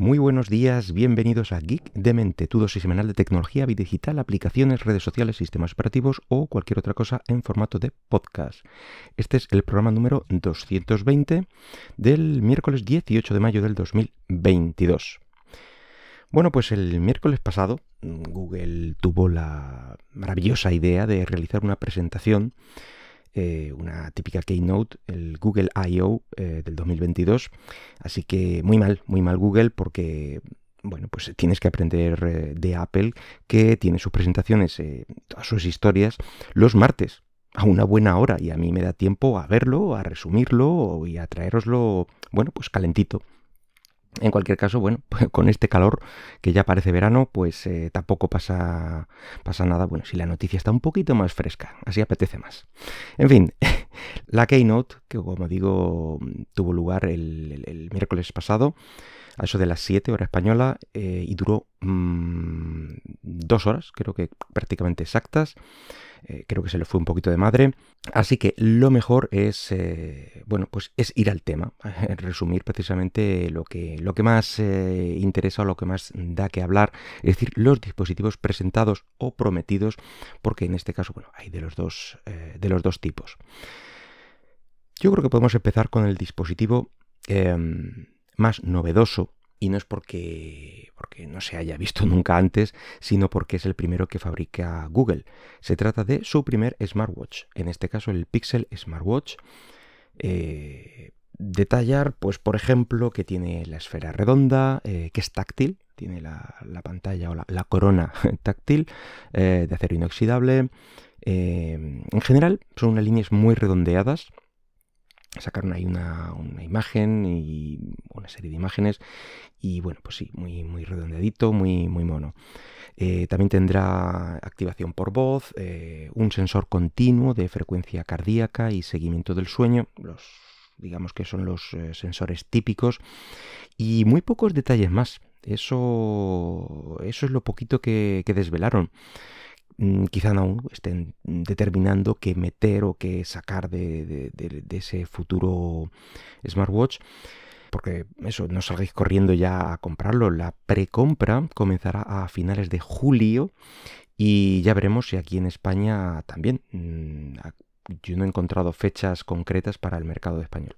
Muy buenos días, bienvenidos a Geek de Mente, tu dosis semanal de tecnología, digital, aplicaciones, redes sociales, sistemas operativos o cualquier otra cosa en formato de podcast. Este es el programa número 220 del miércoles 18 de mayo del 2022. Bueno, pues el miércoles pasado Google tuvo la maravillosa idea de realizar una presentación eh, una típica keynote, el Google I.O. Eh, del 2022. Así que muy mal, muy mal Google porque bueno, pues tienes que aprender eh, de Apple que tiene sus presentaciones, todas sus historias, los martes a una buena hora y a mí me da tiempo a verlo, a resumirlo y a traeroslo, bueno, pues calentito. En cualquier caso, bueno, pues con este calor que ya parece verano, pues eh, tampoco pasa, pasa nada. Bueno, si la noticia está un poquito más fresca, así apetece más. En fin, la Keynote, que como digo, tuvo lugar el, miércoles pasado, a eso de las 7 hora española, eh, y duró mm, dos horas, creo que prácticamente exactas. Eh, creo que se le fue un poquito de madre. Así que lo mejor es, eh, bueno, pues es ir al tema, resumir precisamente lo que, lo que más interesa o lo que más da que hablar, es decir, los dispositivos presentados o prometidos, porque en este caso, bueno, hay de los dos, de los dos tipos. Yo creo que podemos empezar con el dispositivo em, más novedoso y no es porque, porque no se haya visto nunca antes, sino porque es el primero que fabrica Google. Se trata de su primer smartwatch, en este caso el Pixel Smartwatch. Eh, detallar, pues por ejemplo, que tiene la esfera redonda, eh, que es táctil, tiene la, pantalla o la, corona táctil eh, de acero inoxidable. en general son unas líneas muy redondeadas, sacaron ahí una, imagen y una serie de imágenes y bueno, pues sí, muy, muy redondeadito, muy, muy mono. Eh, también tendrá activación por voz, eh, un sensor continuo de frecuencia cardíaca y seguimiento del sueño, los digamos que son los eh, sensores típicos y muy pocos detalles más. Eso, eso es lo poquito que desvelaron. Mm, quizá no estén determinando qué meter o qué sacar de, ese futuro smartwatch porque eso, no salgáis corriendo ya a comprarlo. La precompra comenzará a finales de julio y ya veremos si aquí en España también. Mm, yo no he encontrado fechas concretas para el mercado español.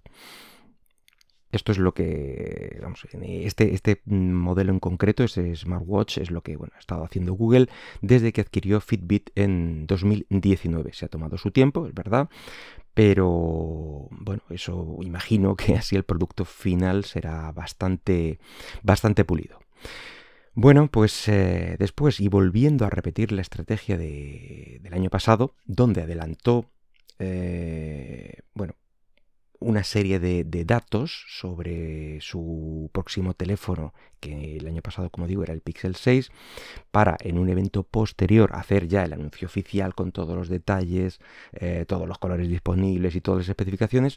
Esto es lo que, vamos, este, este modelo en concreto, ese smartwatch, es lo que bueno, ha estado haciendo Google desde que adquirió Fitbit en 2019. Se ha tomado su tiempo, es verdad, pero bueno, eso imagino que así el producto final será bastante, bastante pulido. Bueno, pues eh, después y volviendo a repetir la estrategia del año pasado, donde adelantó, eh, bueno, una serie de, datos sobre su próximo teléfono, que el año pasado, como digo, era el Pixel 6, para en un evento posterior hacer ya el anuncio oficial con todos los detalles, eh, todos los colores disponibles y todas las especificaciones.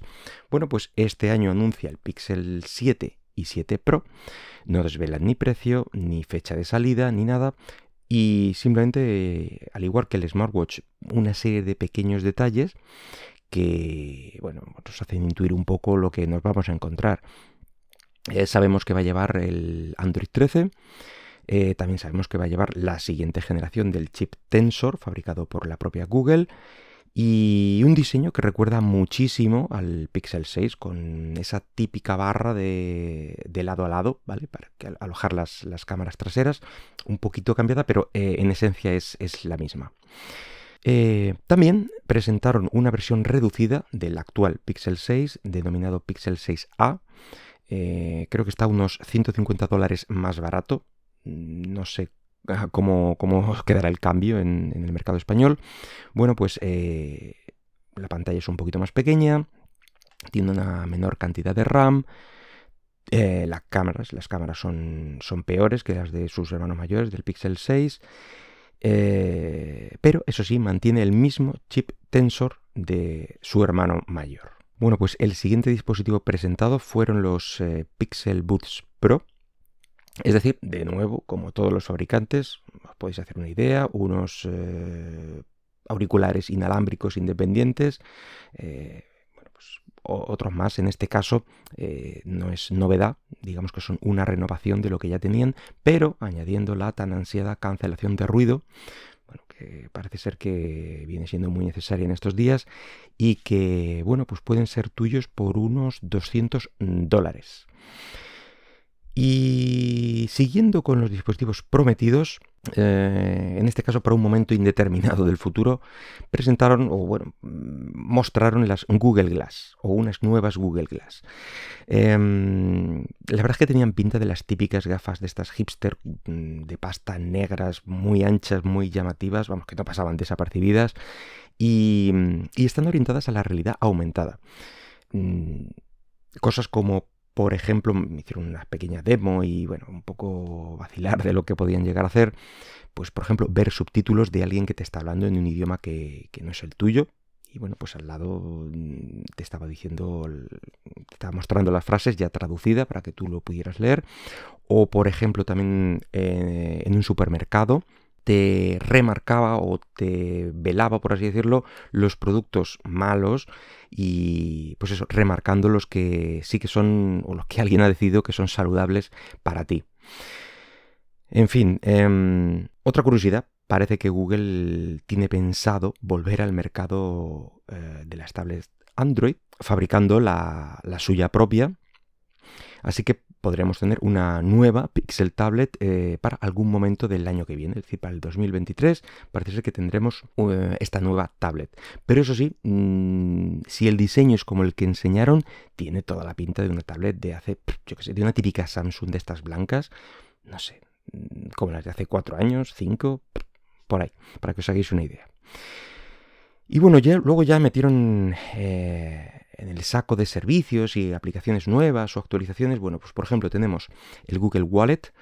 Bueno, pues este año anuncia el Pixel 7 y 7 Pro. No desvelan ni precio, ni fecha de salida, ni nada. Y simplemente, al igual que el smartwatch, una serie de pequeños detalles que bueno, nos hacen intuir un poco lo que nos vamos a encontrar. Eh, sabemos que va a llevar el Android 13. Eh, también sabemos que va a llevar la siguiente generación del chip Tensor, fabricado por la propia Google. Y un diseño que recuerda muchísimo al Pixel 6, con esa típica barra de, lado a lado, ¿vale? Para alojar las, cámaras traseras, un poquito cambiada, pero eh, en esencia es, es la misma. Eh, también presentaron una versión reducida del actual Pixel 6, denominado Pixel 6A. Eh, creo que está unos 150 dólares más barato. No sé ah, cómo, quedará el cambio en, el mercado español. Bueno, pues eh, la pantalla es un poquito más pequeña, tiene una menor cantidad de RAM. las cámaras, las cámaras son, son peores que las de sus hermanos mayores del Pixel 6 eh, pero eso sí, mantiene el mismo chip Tensor de su hermano mayor. Bueno, pues el siguiente dispositivo presentado fueron los eh, Pixel Buds Pro. Es decir, de nuevo, como todos los fabricantes, os podéis hacer una idea, unos eh, auriculares inalámbricos independientes, otros más. En este caso eh, no es novedad, digamos que son una renovación de lo que ya tenían, pero añadiendo la tan ansiada cancelación de ruido, bueno, que parece ser que viene siendo muy necesaria en estos días y que, bueno, pues pueden ser tuyos por unos 200 dólares. Y siguiendo con los dispositivos prometidos, eh, en este caso para un momento indeterminado del futuro, presentaron o bueno, mostraron las Google Glass o unas nuevas Google Glass. Em, la verdad es que tenían pinta de las típicas gafas de estas hipster mm, de pasta negras, muy anchas, muy llamativas, vamos, que no pasaban desapercibidas y, y están orientadas a la realidad aumentada. Mm, cosas como por ejemplo, me hicieron una pequeña demo y, bueno, un poco vacilar de lo que podían llegar a hacer. Pues, por ejemplo, ver subtítulos de alguien que te está hablando en un idioma que, no es el tuyo. Y bueno, pues al lado mm, te estaba diciendo, te estaba mostrando las frases ya traducidas para que tú lo pudieras leer. O, por ejemplo, también eh, en un supermercado te remarcaba o te velaba, por así decirlo, los productos malos y pues eso, remarcando los que sí que son o los que alguien ha decidido que son saludables para ti. En fin, em, otra curiosidad, parece que Google tiene pensado volver al mercado eh, de las tablets Android fabricando la, la suya propia. Así que podremos tener una nueva Pixel Tablet eh, para algún momento del año que viene, es decir, para el 2023 parece ser que tendremos eh, esta nueva tablet. Pero eso sí, mm, si el diseño es como el que enseñaron, tiene toda la pinta de una tablet de hace, yo qué sé, de una típica Samsung de estas blancas, no sé, mm, como las de hace cuatro años, cinco, por ahí, para que os hagáis una idea. Y bueno, ya, luego ya metieron eh, en el saco de servicios y aplicaciones nuevas o actualizaciones, bueno, pues por ejemplo tenemos el Google Wallet,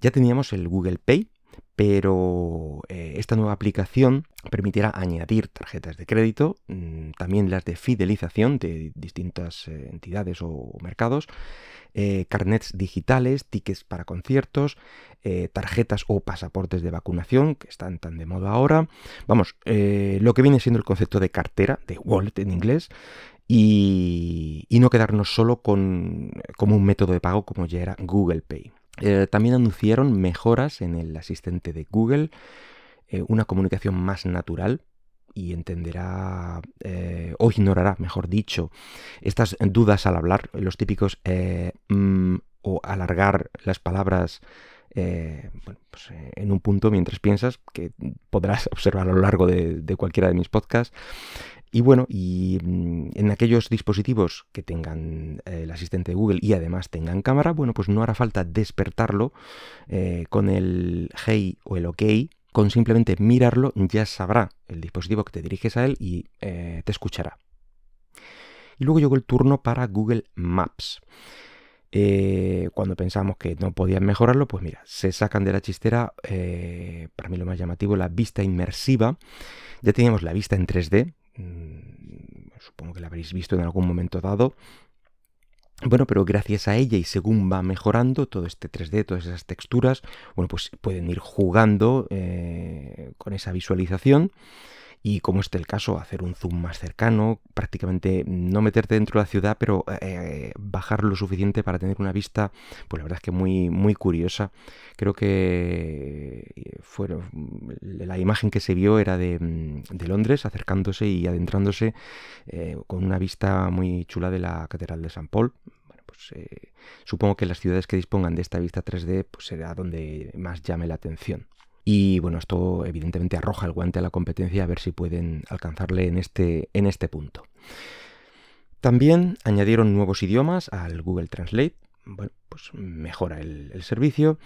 ya teníamos el Google Pay, pero eh, esta nueva aplicación permitirá añadir tarjetas de crédito, mm, también las de fidelización de distintas eh, entidades o mercados, eh, carnets digitales, tickets para conciertos, tarjetas o pasaportes de vacunación, que están tan de moda ahora. Vamos, lo que viene siendo el concepto de cartera, de wallet en inglés, y, no quedarnos solo con como un método de pago como ya era Google Pay. Eh, también anunciaron mejoras en el asistente de Google, eh, una comunicación más natural y entenderá eh, o ignorará, mejor dicho, estas dudas al hablar, los típicos mm, o alargar las palabras pues, en un punto mientras piensas, que podrás observar a lo largo de cualquiera de mis podcasts. Y bueno, y mm, en aquellos dispositivos que tengan eh, el asistente de Google y además tengan cámara, bueno, pues no hará falta despertarlo eh, con el Hey o el OK. Con simplemente mirarlo ya sabrá el dispositivo que te diriges a él y eh, te escuchará. Y luego llegó el turno para Google Maps. cuando pensamos que no podían mejorarlo, pues mira, se sacan de la chistera, para mí lo más llamativo, la vista inmersiva. Ya teníamos la vista en 3D, Mm, supongo que la habréis visto en algún momento dado. Bueno, pero gracias a ella y según va mejorando todo este 3D, todas esas texturas, bueno, pues pueden ir jugando eh, con esa visualización y como este el caso, hacer un zoom más cercano, prácticamente no meterte dentro de la ciudad, pero eh, bajar lo suficiente para tener una vista, pues la verdad es que muy, muy curiosa. Creo que eh, fueron, la imagen que se vio era de, mm, Londres, acercándose y adentrándose eh, con una vista muy chula de la Catedral de San Paul. Pues supongo que las ciudades que dispongan de esta vista 3D pues será donde más llame la atención. Y bueno, esto evidentemente arroja el guante a la competencia a ver si pueden alcanzarle en este, en este punto. También añadieron nuevos idiomas al Google Translate. Bueno, pues mejora el, servicio.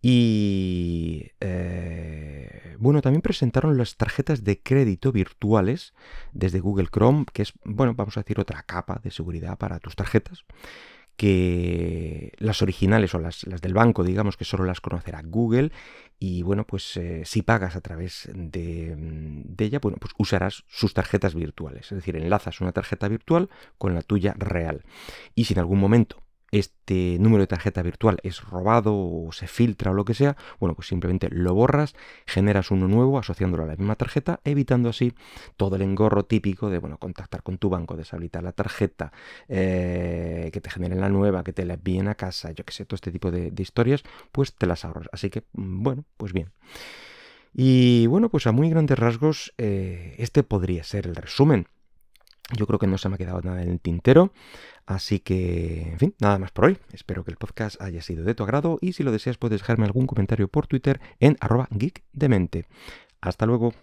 Y eh, bueno, también presentaron las tarjetas de crédito virtuales desde Google Chrome, que es, bueno, vamos a decir otra capa de seguridad para tus tarjetas que las originales o las, del banco, digamos que solo las conocerá Google y bueno, pues eh, si pagas a través de, de, ella, bueno, pues usarás sus tarjetas virtuales, es decir, enlazas una tarjeta virtual con la tuya real. Y si en algún momento este número de tarjeta virtual es robado o se filtra o lo que sea, bueno, pues simplemente lo borras, generas uno nuevo asociándolo a la misma tarjeta, evitando así todo el engorro típico de, bueno, contactar con tu banco, deshabilitar la tarjeta, eh, que te generen la nueva, que te la envíen a casa, yo que sé, todo este tipo de, historias, pues te las ahorras. Así que, mm, bueno, pues bien. Y bueno, pues a muy grandes rasgos, eh, este podría ser el resumen. Yo creo que no se me ha quedado nada en el tintero. Así que, en fin, nada más por hoy. Espero que el podcast haya sido de tu agrado y si lo deseas puedes dejarme algún comentario por Twitter en arroba geekdemente. Hasta luego.